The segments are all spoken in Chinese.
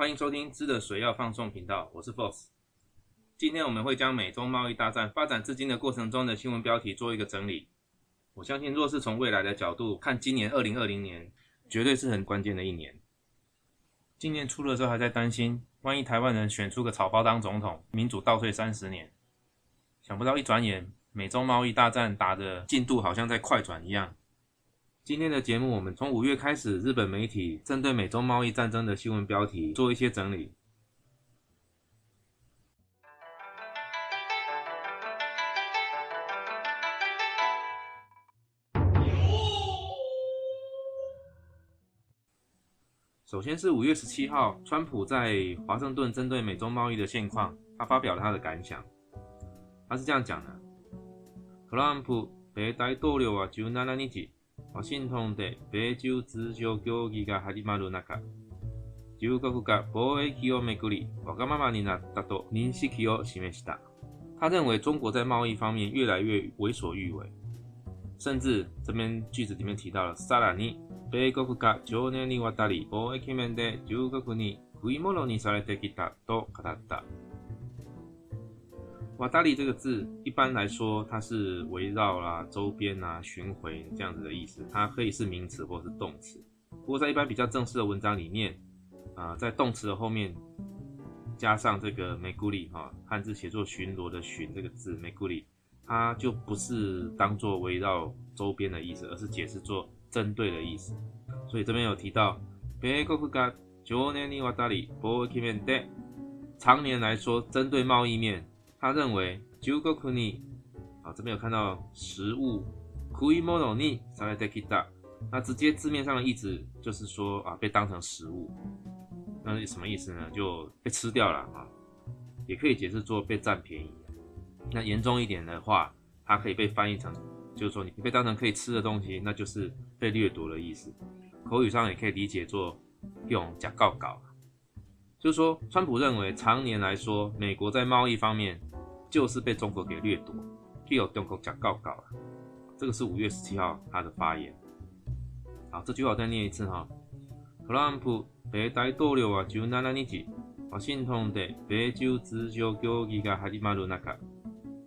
欢迎收听知的水要放送频道，我是 f o s 今天我们会将美中贸易大战发展至今的过程中的新闻标题做一个整理。我相信，若是从未来的角度看，今年二零二零年绝对是很关键的一年。今年初的时候还在担心，万一台湾人选出个草包当总统，民主倒退三十年。想不到一转眼，美中贸易大战打的进度好像在快转一样。今天的节目，我们从五月开始，日本媒体针对美洲贸易战争的新闻标题做一些整理。首先是五月十七号，川普在华盛顿针对美中贸易的现况，他发表了他的感想。他是这样讲的：“特朗普，美大統領啊，十七日。”ワシントンで米中通常協議が始まる中、中国が貿易をめくり、わがままになったと認識を示した。他认为中国在贸易方面越来越为所欲为，甚至这篇句子里面提到了“さらに米国が常年にわたり貿易面で中国に食い物にされてきた”と語った。瓦达里这个字，一般来说它是围绕啦周边啊巡回这样子的意思，它可以是名词或者是动词。不过在一般比较正式的文章里面，啊，在动词的后面加上这个 “mekuri” 哈，汉字写作“巡逻”的“巡”这个字 “mekuri”，它就不是当做围绕周边的意思，而是解释做针对的意思。所以这边有提到 “bengokuga jo n e n 常年来说，针对贸易面。他认为 j u g o kuni，啊这边有看到食物 kuimono ni saidekita，那直接字面上的意思就是说啊被当成食物，那是什么意思呢？就被吃掉了啊，也可以解释作被占便宜。那严重一点的话，它可以被翻译成就是说你被当成可以吃的东西，那就是被掠夺的意思。口语上也可以理解作用假告告。就是说，川普认为，常年来说，美国在贸易方面就是被中国给掠夺，就有中国讲告告了。这个是五月十七号他的发言。好，这句话再念一次哈。特朗普は大統領は、就任の日、新型の米中通常協議が始まる中、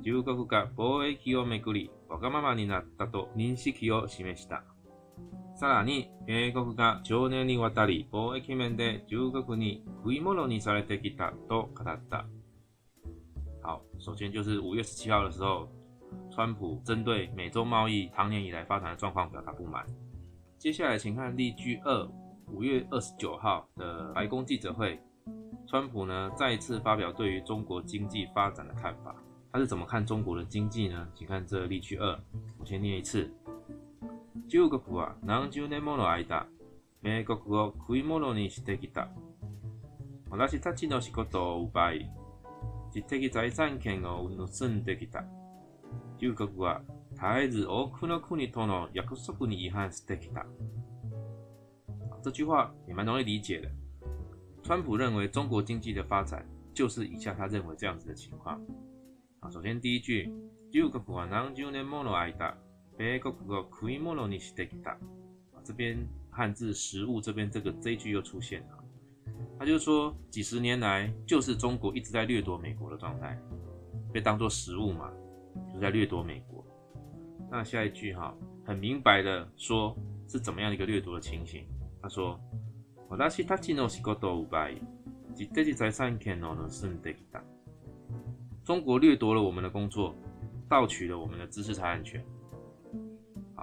中国が貿易をめぐり若々になったと認識を示した。好，首先就是五月十七号的时候，川普针对美洲贸易常年以来发展的状况表达不满。接下来，请看例句二，五月二十九号的白宫记者会，川普呢再次发表对于中国经济发展的看法。他是怎么看中国的经济呢？请看这例句二，我先念一次。中国は何十年もの間、米国を食い物にしてきた。私たちの仕事を奪い、知的財産権を盗んできた。中国は絶えず多くの国との約束に違反してきた。这句话也蛮容易理解的。川普认为中国经济的发展就是以下他认为这样子的情况。啊，首先第一句，中国は何十年もの間。别个个苦心劳力是得给他，这边汉字食物这边这个这一句又出现了，他就说几十年来就是中国一直在掠夺美国的状态，被当做食物嘛，就在掠夺美国。那下一句哈，很明白的说是怎么样一个掠夺的情形。他说，我那些他技能是够多五百，及这些财产看哦是得给中国掠夺了我们的工作，盗取了我们的知识产权。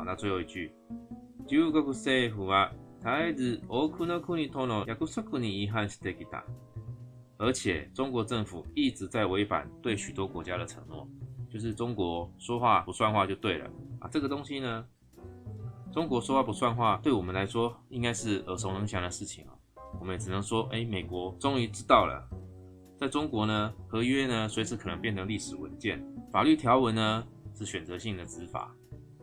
那最后一句，中国政府は、たえず多くの国との約束に違反してきた。而且中国政府一直在违反对许多国家的承诺，就是中国说话不算话就对了啊！这个东西呢，中国说话不算话，对我们来说应该是耳熟能详的事情啊。我们也只能说，哎，美国终于知道了。在中国呢，合约呢，随时可能变成历史文件，法律条文呢，是选择性的执法。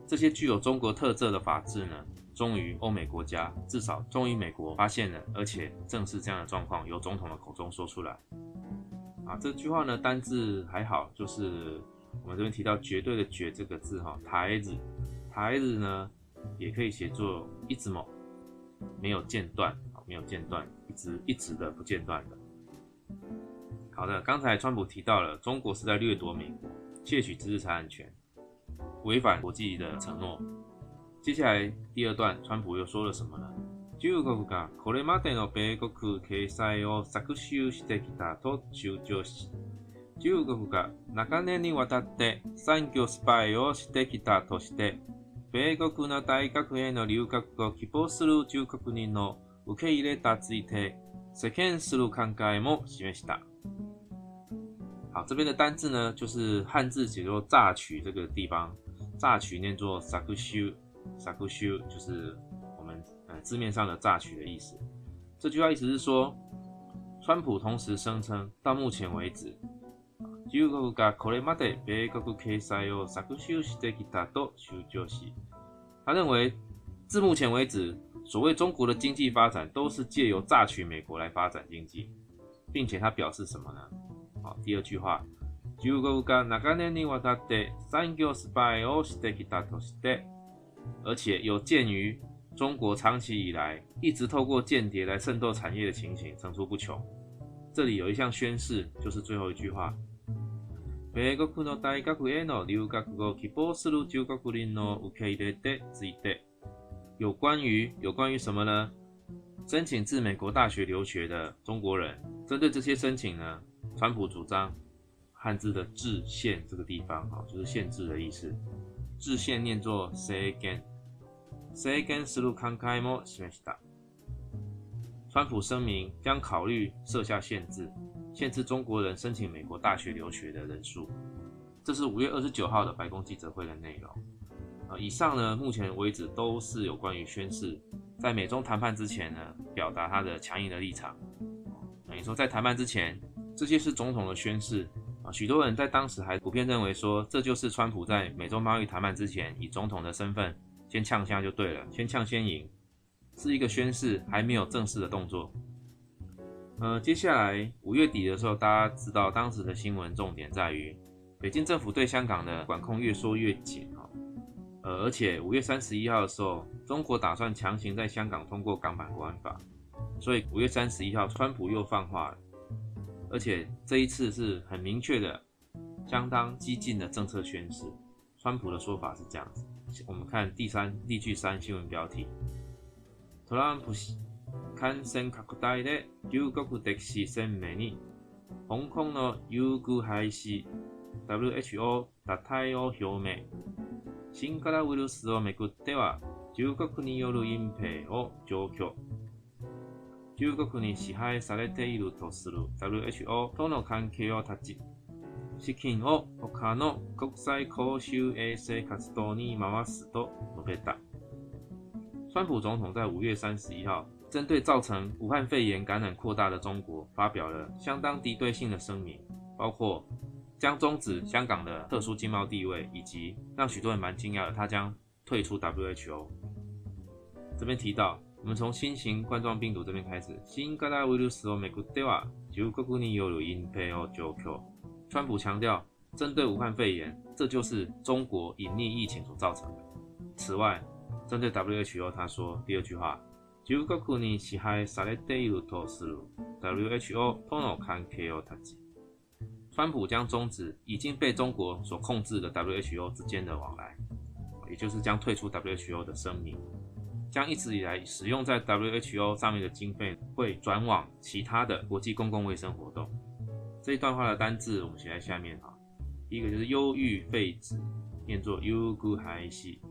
这些具有中国特色的法制呢，终于欧美国家，至少终于美国发现了，而且正是这样的状况，由总统的口中说出来。啊，这句话呢单字还好，就是我们这边提到“绝对”的“绝”这个字哈，台子，台子呢也可以写作一直毛，没有间断，没有间断，一直一直的不间断的。好的，刚才川普提到了中国是在掠夺美国，窃取知识产权。违反国际的承诺。接下来第二段，川普又说了什么呢？中国がこれまでの米国をしてきたと中し、中国が年にわたってスパイをしてきたとして、米国の大学への留学を希望する中国人の受け入れたついて世間するも示した。好，这边的单字呢，就是汉字写作“榨取”这个地方。榨取念作 “saku shu”，“saku shu” 就是我们呃字面上的榨取的意思。这句话意思是说，川普同时声称，到目前为止，他认为自目前为止，所谓中国的经济发展都是借由榨取美国来发展经济，并且他表示什么呢？好，第二句话。中国年に个年龄获得三角失败哦，是得给他偷是得。而且有鉴于中国长期以来一直透过间谍来渗透产业的情形层出不穷，这里有一项宣誓，就是最后一句话。美国各大大学的留学生，如果输入中国人的，会被勒退，这一点有关于有关于什么呢？申请至美国大学留学的中国人，针对这些申请呢，川普主张。汉字的“制限”这个地方，啊，就是限制的意思。制限念作 “say again”，“say again” 思路慷 h down。川普声明将考虑设下限制，限制中国人申请美国大学留学的人数。这是五月二十九号的白宫记者会的内容。呃，以上呢，目前为止都是有关于宣誓，在美中谈判之前呢，表达他的强硬的立场。等于说，在谈判之前，这些是总统的宣誓。许多人在当时还普遍认为说，这就是川普在美洲贸易谈判之前以总统的身份先呛下就对了，先呛先赢是一个宣誓，还没有正式的动作。呃，接下来五月底的时候，大家知道当时的新闻重点在于，北京政府对香港的管控越缩越紧啊。呃，而且五月三十一号的时候，中国打算强行在香港通过港版国安法，所以五月三十一号川普又放话了。而且这一次是很明确的、相当激进的政策宣示。川普的说法是这样子，我们看第三、例句三新闻标题：特朗普是，战胜克罗地亚，六个国家的生命力，防控了有骨害死，WHO 表态要表明，新イル鲁斯めぐっては中国に尼る隠蔽を聚焦。中国に支配されているとする WHO との関係を断ち、資金を他の国際公衆衛生活動に回すと述べた。川普总统在五月三十一号针对造成武汉肺炎感染扩大的中国发表了相当敌对性的声明，包括将终止香港的特殊经贸地位，以及让许多人蛮惊讶的他将退出 WHO。这边提到。我们从新型冠状病毒这边开始。新噶大病毒是美国对话就各国尼有如 WHO。川普强调，针对武汉肺炎，这就是中国隐匿疫情所造成的。此外，针对 WHO，他说第二句话，就各国尼其他萨勒对有头事路 WHO 通有看 KO 特字。川普将终止已经被中国所控制的 WHO 之间的往来，也就是将退出 WHO 的声明。将一直以来使用在 WHO 上面的经费会转往其他的国际公共卫生活动。这一段话的单字，我们写在下面哈。第一个就是忧郁废止，念作优遇还系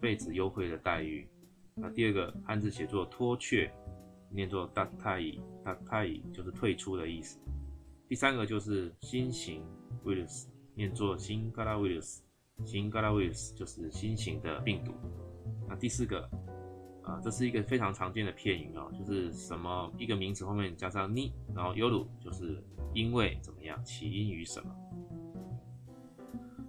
废止优惠的待遇。那第二个汉字写作脱却，念作 a 却，a i 就是退出的意思。第三个就是新型 virus，念作新 r a virus，新 r a virus 就是新型的病毒。那第四个。啊，这是一个非常常见的片语哦，就是什么一个名词后面加上你，然后由于就是因为怎么样起因于什么。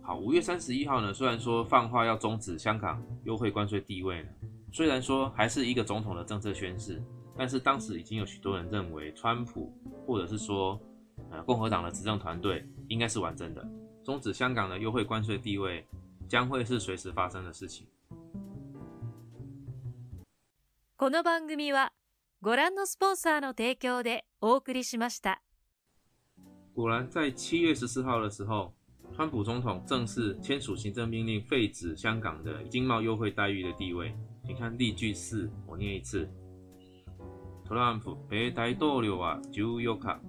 好，五月三十一号呢，虽然说放话要终止香港优惠关税地位呢，虽然说还是一个总统的政策宣誓，但是当时已经有许多人认为，川普或者是说呃共和党的执政团队应该是完整的，终止香港的优惠关税地位将会是随时发生的事情。この番組はご覧のスポンサーの提供でお送りしました。果然在7月14号的时候，川普总统正式签署行政命令，废止香港的经贸优惠待遇的地位。你看例句四，我念一次。トランプ米大統領は14日、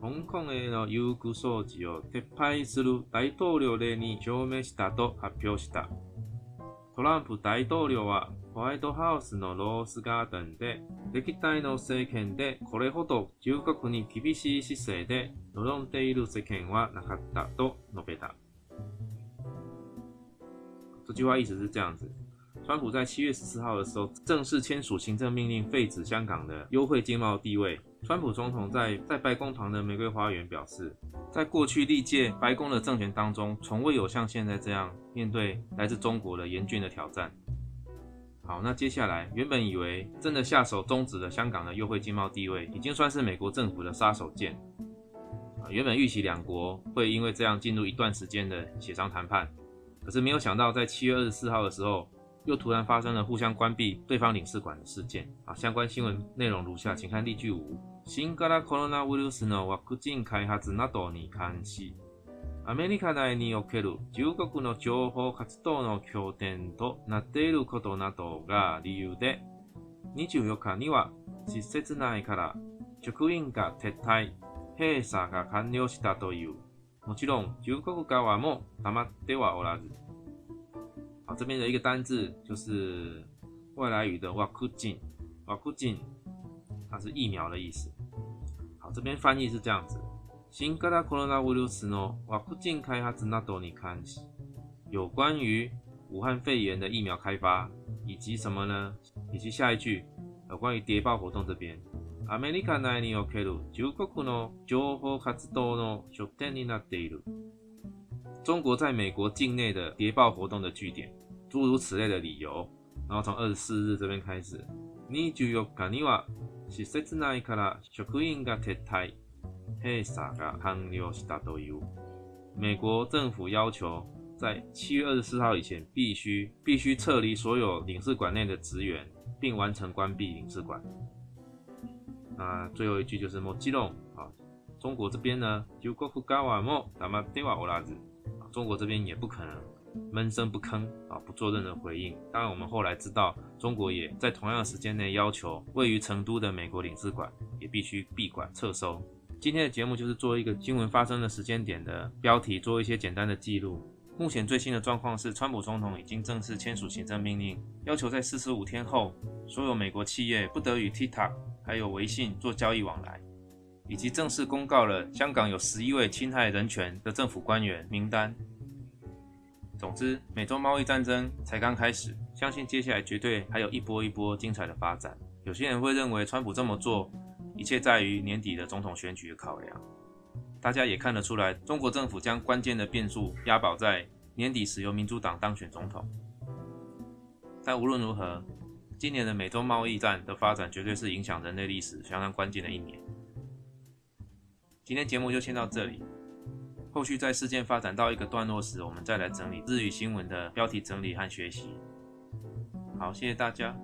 香港への優遇措置を撤廃する大統領令に表明したと発表した。トランプ大統領はホワイトハウスのロースガーデンで、歴代の政権でこれほど中国に厳しい姿勢で望んでいる政権はなかったと述べた。这句话意思是这样子：川普在七月十四号的时候正式签署行政命令，废止香港的优惠经贸地位。川普总统在在白宫旁的玫瑰花园表示，在过去历届白宫的政权当中，从未有像现在这样面对来自中国的严峻的挑战。好，那接下来原本以为真的下手终止了香港的优惠经贸地位，已经算是美国政府的杀手锏。啊，原本预期两国会因为这样进入一段时间的协商谈判，可是没有想到在七月二十四号的时候，又突然发生了互相关闭对方领事馆的事件。啊，相关新闻内容如下，请看例句五。新型コロナウイルスのワクチン開発などに関し、アメリカ内における中国の情報活動の拠点となっていることなどが理由で、24日には施設内から職員が撤退、閉鎖が完了したという。もちろん中国側も黙ってはおらず。好、这边的一个单字就是外来语的ワクチン。ワクチン它是疫苗的意思。好，这边翻译是这样子：新コロナウイルスの国境開発などに関して，有关于武汉肺炎的疫苗开发，以及什么呢？以及下一句，有关于谍报活动这边：アメリカ内における中国の情報活動の所定の理由。中国在美国境内的谍报活动的据点，诸如此类的理由。然后从二十四日这边开始：ニジュヨガニワ。是设置奈卡拉，食人噶铁台，平沙噶汉流是大都有。美国政府要求在七月二十四号以前，必须必须撤离所有领事馆内的职员，并完成关闭领事馆。啊，最后一句就是莫激动啊！中国这边呢，就国库干完莫，他妈电话我拉子，中国这边也不可能。闷声不吭啊，不做任何回应。当然，我们后来知道，中国也在同样时间内要求位于成都的美国领事馆也必须闭馆撤收。今天的节目就是做一个新闻发生的时间点的标题，做一些简单的记录。目前最新的状况是，川普总统已经正式签署行政命令，要求在四十五天后，所有美国企业不得与 TikTok 还有微信做交易往来，以及正式公告了香港有十一位侵害人权的政府官员名单。总之，美洲贸易战争才刚开始，相信接下来绝对还有一波一波精彩的发展。有些人会认为，川普这么做一切在于年底的总统选举考量。大家也看得出来，中国政府将关键的变数押宝在年底时由民主党当选总统。但无论如何，今年的美洲贸易战的发展绝对是影响人类历史相当关键的一年。今天节目就先到这里。后续在事件发展到一个段落时，我们再来整理日语新闻的标题整理和学习。好，谢谢大家。